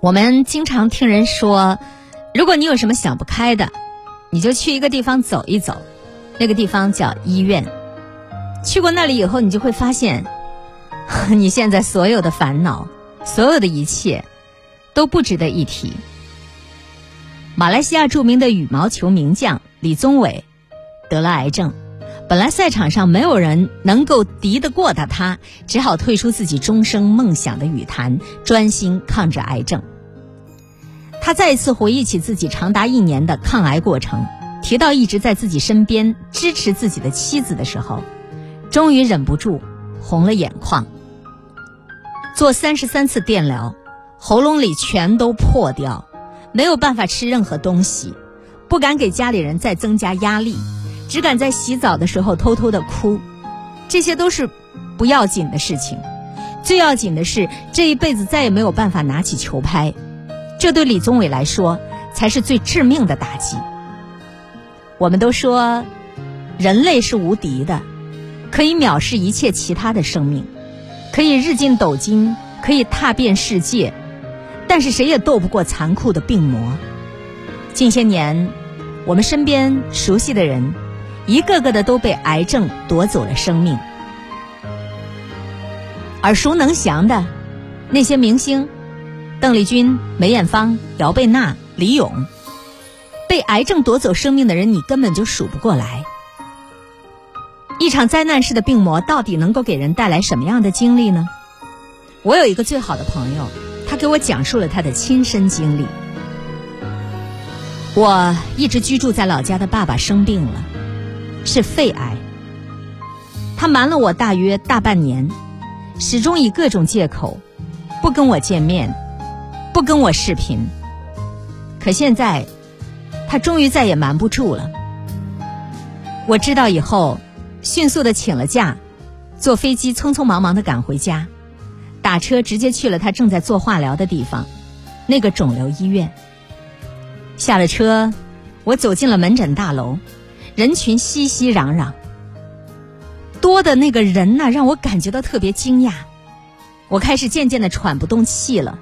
我们经常听人说，如果你有什么想不开的，你就去一个地方走一走，那个地方叫医院。去过那里以后，你就会发现，你现在所有的烦恼，所有的一切，都不值得一提。马来西亚著名的羽毛球名将李宗伟得了癌症，本来赛场上没有人能够敌得过的，他只好退出自己终生梦想的羽坛，专心抗着癌症。他再一次回忆起自己长达一年的抗癌过程，提到一直在自己身边支持自己的妻子的时候，终于忍不住红了眼眶。做三十三次电疗，喉咙里全都破掉。没有办法吃任何东西，不敢给家里人再增加压力，只敢在洗澡的时候偷偷的哭。这些都是不要紧的事情，最要紧的是这一辈子再也没有办法拿起球拍。这对李宗伟来说才是最致命的打击。我们都说，人类是无敌的，可以藐视一切其他的生命，可以日进斗金，可以踏遍世界。但是谁也斗不过残酷的病魔。近些年，我们身边熟悉的人，一个个的都被癌症夺走了生命。耳熟能详的那些明星，邓丽君、梅艳芳、姚贝娜、李咏，被癌症夺走生命的人，你根本就数不过来。一场灾难式的病魔，到底能够给人带来什么样的经历呢？我有一个最好的朋友。他给我讲述了他的亲身经历。我一直居住在老家的爸爸生病了，是肺癌。他瞒了我大约大半年，始终以各种借口不跟我见面，不跟我视频。可现在，他终于再也瞒不住了。我知道以后，迅速的请了假，坐飞机匆匆忙忙的赶回家。打车直接去了他正在做化疗的地方，那个肿瘤医院。下了车，我走进了门诊大楼，人群熙熙攘攘，多的那个人呢，让我感觉到特别惊讶。我开始渐渐的喘不动气了，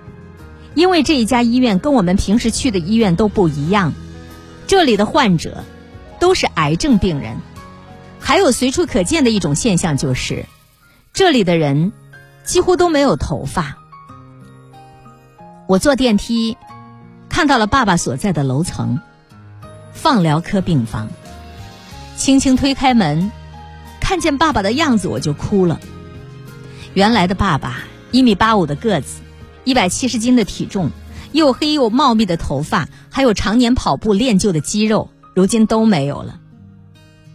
因为这一家医院跟我们平时去的医院都不一样，这里的患者都是癌症病人，还有随处可见的一种现象就是，这里的人。几乎都没有头发。我坐电梯，看到了爸爸所在的楼层，放疗科病房。轻轻推开门，看见爸爸的样子，我就哭了。原来的爸爸，一米八五的个子，一百七十斤的体重，又黑又茂密的头发，还有常年跑步练就的肌肉，如今都没有了。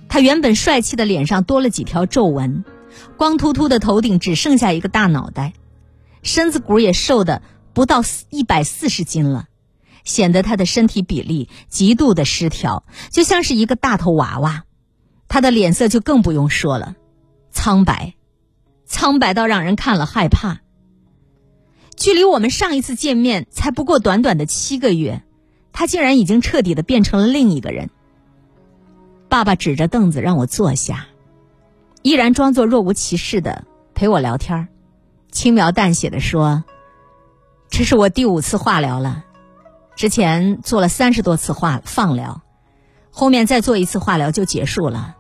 他原本帅气的脸上多了几条皱纹。光秃秃的头顶只剩下一个大脑袋，身子骨也瘦的不到一百四十斤了，显得他的身体比例极度的失调，就像是一个大头娃娃。他的脸色就更不用说了，苍白，苍白到让人看了害怕。距离我们上一次见面才不过短短的七个月，他竟然已经彻底的变成了另一个人。爸爸指着凳子让我坐下。依然装作若无其事的陪我聊天轻描淡写的说：“这是我第五次化疗了，之前做了三十多次化放疗，后面再做一次化疗就结束了。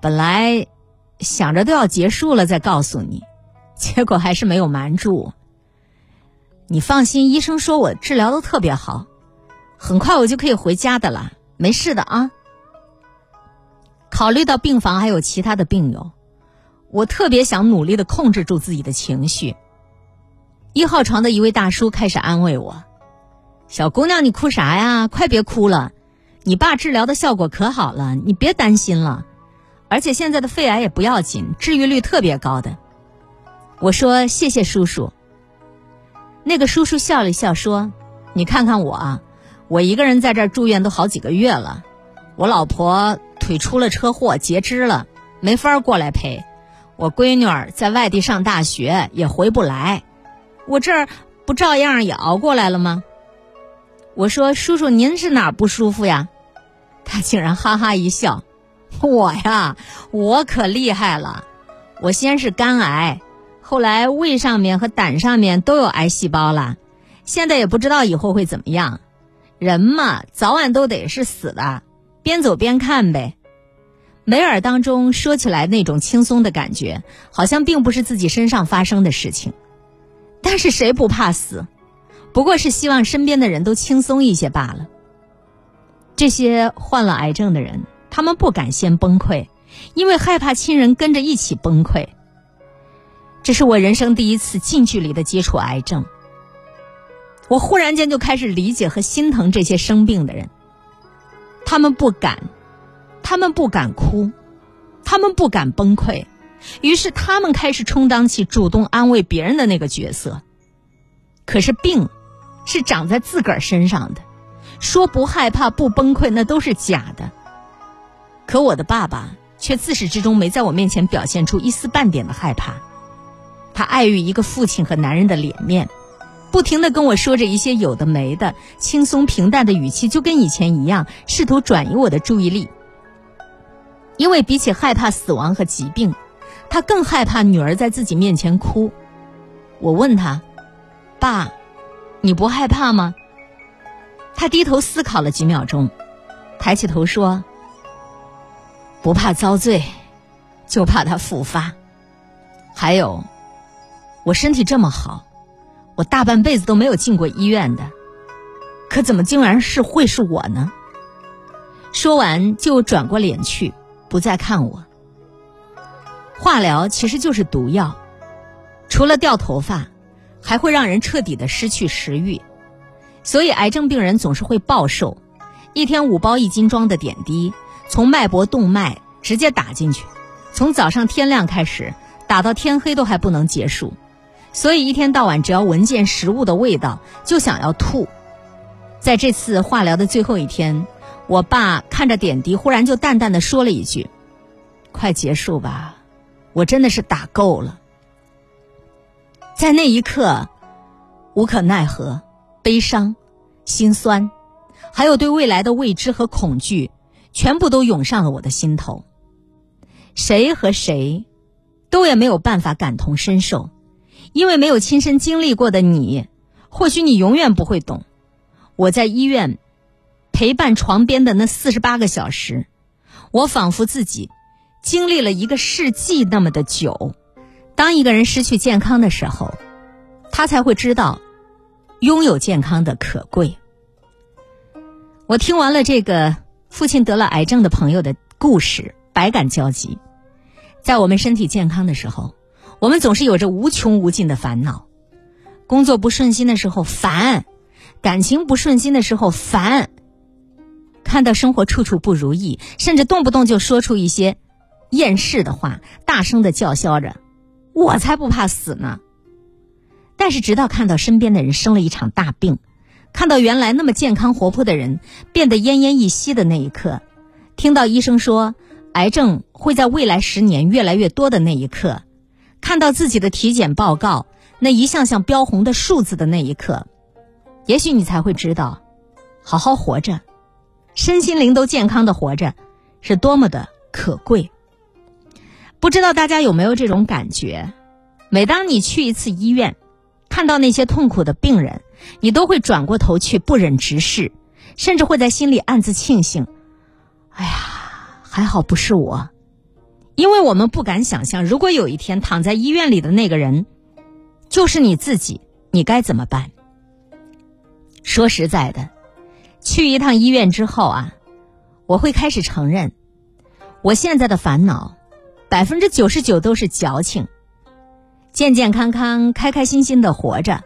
本来想着都要结束了再告诉你，结果还是没有瞒住。你放心，医生说我治疗的特别好，很快我就可以回家的了，没事的啊。”考虑到病房还有其他的病友，我特别想努力的控制住自己的情绪。一号床的一位大叔开始安慰我：“小姑娘，你哭啥呀？快别哭了，你爸治疗的效果可好了，你别担心了。而且现在的肺癌也不要紧，治愈率特别高的。”我说：“谢谢叔叔。”那个叔叔笑了笑说：“你看看我，啊，我一个人在这儿住院都好几个月了，我老婆。”腿出了车祸，截肢了，没法过来陪。我闺女儿在外地上大学，也回不来。我这儿不照样也熬过来了吗？我说：“叔叔，您是哪不舒服呀？”他竟然哈哈一笑：“ 我呀，我可厉害了。我先是肝癌，后来胃上面和胆上面都有癌细胞了，现在也不知道以后会怎么样。人嘛，早晚都得是死的，边走边看呗。梅尔当中说起来那种轻松的感觉，好像并不是自己身上发生的事情。但是谁不怕死？不过是希望身边的人都轻松一些罢了。这些患了癌症的人，他们不敢先崩溃，因为害怕亲人跟着一起崩溃。这是我人生第一次近距离的接触癌症。我忽然间就开始理解和心疼这些生病的人，他们不敢，他们不敢哭，他们不敢崩溃，于是他们开始充当起主动安慰别人的那个角色。可是病，是长在自个儿身上的，说不害怕、不崩溃那都是假的。可我的爸爸却自始至终没在我面前表现出一丝半点的害怕，他碍于一个父亲和男人的脸面。不停的跟我说着一些有的没的，轻松平淡的语气，就跟以前一样，试图转移我的注意力。因为比起害怕死亡和疾病，他更害怕女儿在自己面前哭。我问他：“爸，你不害怕吗？”他低头思考了几秒钟，抬起头说：“不怕遭罪，就怕他复发。还有，我身体这么好。”我大半辈子都没有进过医院的，可怎么竟然是会是我呢？说完就转过脸去，不再看我。化疗其实就是毒药，除了掉头发，还会让人彻底的失去食欲，所以癌症病人总是会暴瘦。一天五包一斤装的点滴，从脉搏动脉直接打进去，从早上天亮开始打到天黑都还不能结束。所以一天到晚，只要闻见食物的味道，就想要吐。在这次化疗的最后一天，我爸看着点滴，忽然就淡淡的说了一句：“快结束吧，我真的是打够了。”在那一刻，无可奈何、悲伤、心酸，还有对未来的未知和恐惧，全部都涌上了我的心头。谁和谁，都也没有办法感同身受。因为没有亲身经历过的你，或许你永远不会懂。我在医院陪伴床边的那四十八个小时，我仿佛自己经历了一个世纪那么的久。当一个人失去健康的时候，他才会知道拥有健康的可贵。我听完了这个父亲得了癌症的朋友的故事，百感交集。在我们身体健康的时候。我们总是有着无穷无尽的烦恼，工作不顺心的时候烦，感情不顺心的时候烦，看到生活处处不如意，甚至动不动就说出一些厌世的话，大声的叫嚣着：“我才不怕死呢！”但是直到看到身边的人生了一场大病，看到原来那么健康活泼的人变得奄奄一息的那一刻，听到医生说癌症会在未来十年越来越多的那一刻。看到自己的体检报告那一项项标红的数字的那一刻，也许你才会知道，好好活着，身心灵都健康的活着，是多么的可贵。不知道大家有没有这种感觉？每当你去一次医院，看到那些痛苦的病人，你都会转过头去不忍直视，甚至会在心里暗自庆幸：“哎呀，还好不是我。”因为我们不敢想象，如果有一天躺在医院里的那个人就是你自己，你该怎么办？说实在的，去一趟医院之后啊，我会开始承认，我现在的烦恼百分之九十九都是矫情。健健康康、开开心心的活着，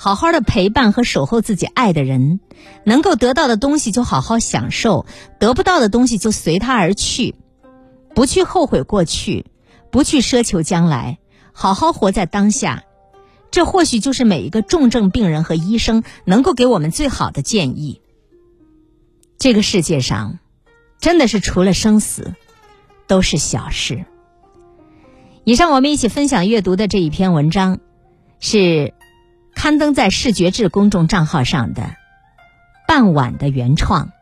好好的陪伴和守候自己爱的人，能够得到的东西就好好享受，得不到的东西就随他而去。不去后悔过去，不去奢求将来，好好活在当下，这或许就是每一个重症病人和医生能够给我们最好的建议。这个世界上，真的是除了生死，都是小事。以上我们一起分享阅读的这一篇文章，是刊登在视觉志公众账号上的傍晚的原创。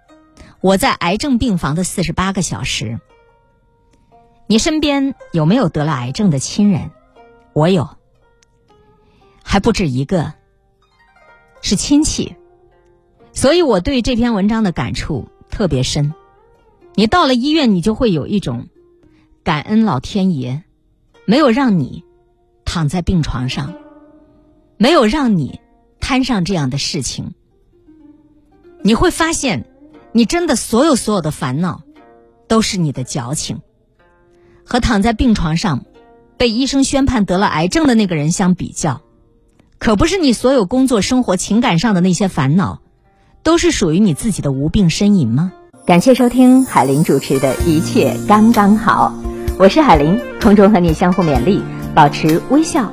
我在癌症病房的四十八个小时。你身边有没有得了癌症的亲人？我有，还不止一个。是亲戚，所以我对这篇文章的感触特别深。你到了医院，你就会有一种感恩老天爷，没有让你躺在病床上，没有让你摊上这样的事情。你会发现，你真的所有所有的烦恼，都是你的矫情。和躺在病床上，被医生宣判得了癌症的那个人相比较，可不是你所有工作、生活、情感上的那些烦恼，都是属于你自己的无病呻吟吗？感谢收听海林主持的一切刚刚好，我是海林，空中和你相互勉励，保持微笑、